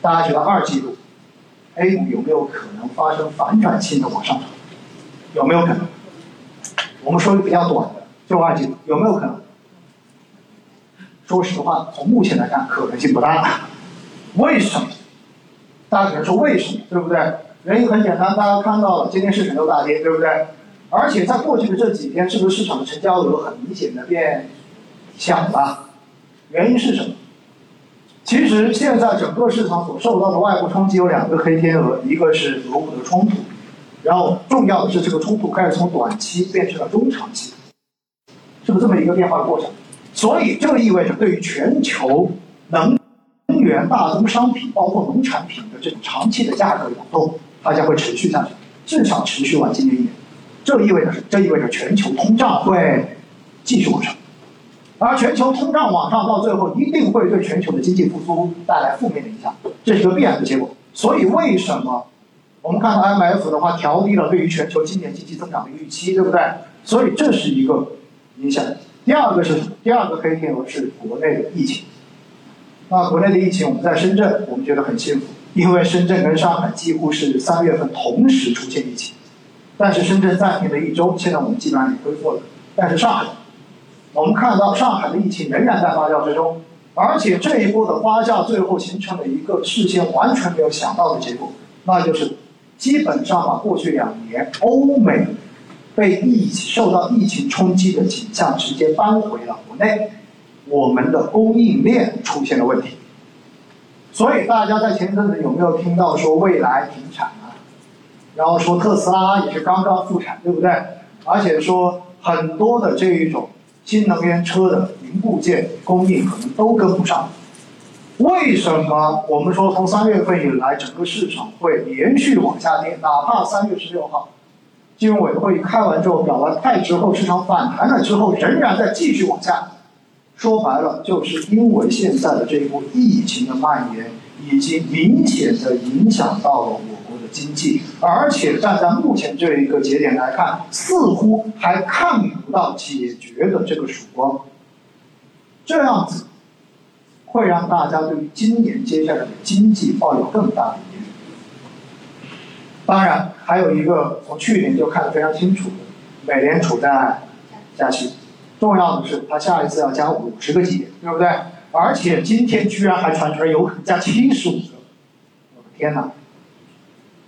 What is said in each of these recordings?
大家觉得二季度 A 股有没有可能发生反转性的往上涨？有没有可能？我们说一个比较短的，就二季度有没有可能？说实话，从目前来看，可能性不大。为什么？大家可能说为什么，对不对？原因很简单，大家看到了今天市场又大跌，对不对？而且在过去的这几天，是不是市场的成交额很明显的变小了？原因是什么？其实现在整个市场所受到的外部冲击有两个黑天鹅，一个是俄乌的冲突，然后重要的是这个冲突开始从短期变成了中长期，是不是这么一个变化的过程？所以这意味着对于全球能源、大宗商品，包括农产品的这种长期的价格波动，它将会持续下去，至少持续完今年一年。这意味着什么？这意味着全球通胀会继续往上，而全球通胀往上到最后一定会对全球的经济复苏带来负面的影响，这是个必然的结果。所以为什么我们看到 M F 的话调低了对于全球今年经济增长的预期，对不对？所以这是一个影响。第二个是什么？第二个黑天鹅是国内的疫情。那国内的疫情，我们在深圳，我们觉得很幸福，因为深圳跟上海几乎是三月份同时出现疫情。但是深圳暂停了一周，现在我们基本上也恢复了。但是上海，我们看到上海的疫情仍然在发酵之中，而且这一波的发酵最后形成了一个事先完全没有想到的结果，那就是基本上把过去两年欧美被疫受到疫情冲击的景象直接搬回了国内，我们的供应链出现了问题。所以大家在前阵子有没有听到说未来停产啊？然后说特斯拉也是刚刚复产，对不对？而且说很多的这一种新能源车的零部件供应可能都跟不上。为什么我们说从三月份以来整个市场会连续往下跌？哪怕三月十六号金融委会开完之后表完态之后，市场反弹了之后，仍然在继续往下。说白了，就是因为现在的这一波疫情的蔓延，已经明显的影响到了我。经济，而且站在目前这一个节点来看，似乎还看不到解决的这个曙光。这样子会让大家对于今年接下来的经济抱有更大的疑虑。当然，还有一个从去年就看得非常清楚的，美联储在加息，重要的是它下一次要加五十个基点，对不对？而且今天居然还传出来有可能加七十五个，我的天哪！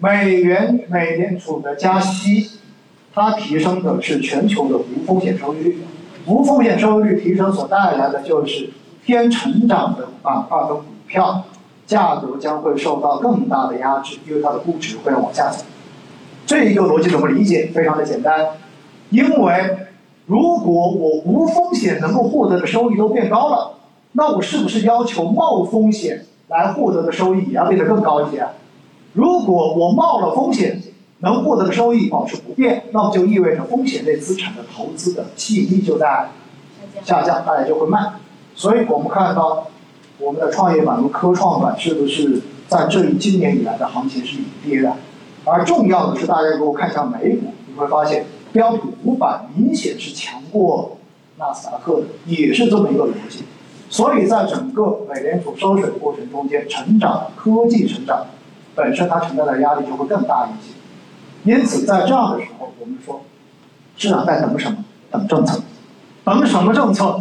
美元美联储的加息，它提升的是全球的无风险收益率，无风险收益率提升所带来的就是偏成长的板块和股票价格将会受到更大的压制，因为它的估值会往下走。这一个逻辑怎么理解？非常的简单，因为如果我无风险能够获得的收益都变高了，那我是不是要求冒风险来获得的收益也要变得更高一些？如果我冒了风险，能获得的收益保持不变，那么就意味着风险类资产的投资的吸引力就在下降，大家就会卖。所以我们看到我们的创业板和科创板是不是在这一今年以来的行情是领跌的？而重要的是，大家如果看一下美股，你会发现标普五百明显是强过纳斯达克的，也是这么一个逻辑。所以在整个美联储收水的过程中间，成长科技成长。本身它承担的压力就会更大一些，因此在这样的时候，我们说市场在等什么？等政策，等什么政策？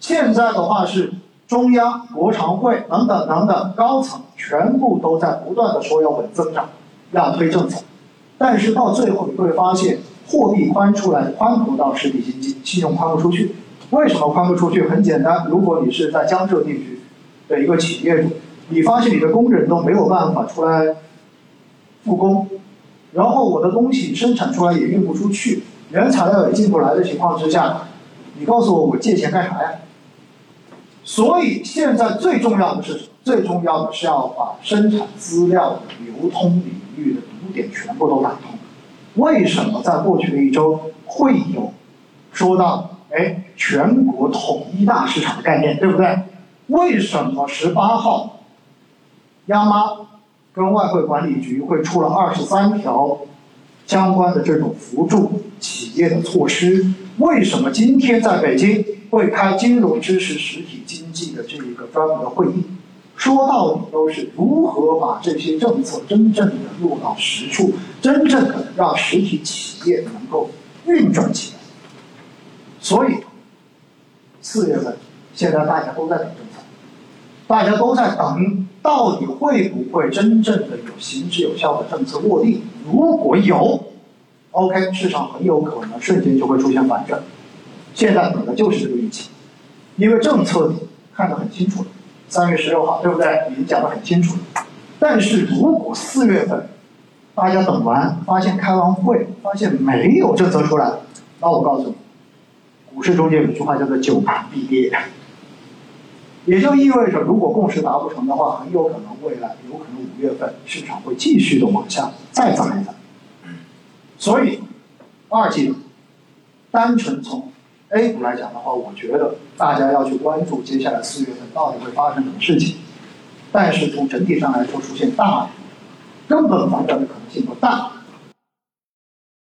现在的话是中央、国常会等等等等高层全部都在不断的说要稳增长，要推政策，但是到最后你会发现，货币宽出来宽不到实体经济，信用宽不出去。为什么宽不出去？很简单，如果你是在江浙地区的一个企业主。你发现你的工人都没有办法出来复工，然后我的东西生产出来也运不出去，原材料也进不来的情况之下，你告诉我我借钱干啥呀？所以现在最重要的是，最重要的是要把生产资料的流通领域的堵点全部都打通。为什么在过去的一周会有说到哎全国统一大市场的概念，对不对？为什么十八号？央妈跟外汇管理局会出了二十三条相关的这种扶助企业的措施。为什么今天在北京会开金融支持实体经济的这一个专门的会议？说到底都是如何把这些政策真正的落到实处，真正的让实体企业能够运转起来。所以，四月份，现在大家都在等，大家都在等，到底会不会真正的有行之有效的政策落地？如果有，OK，市场很有可能瞬间就会出现反转。现在等的就是这个预期，因为政策看得很清楚了，三月十六号，对不对？已经讲得很清楚了。但是如果四月份大家等完，发现开完会，发现没有政策出来，那我告诉你。股市中间有句话叫做“久盘必跌”，也就意味着，如果共识达不成的话，很有可能未来有可能五月份市场会继续的往下再砸一砸。所以，二季度单纯从 A 股来讲的话，我觉得大家要去关注接下来四月份到底会发生什么事情。但是从整体上来说，出现大根本反转的可能性不大。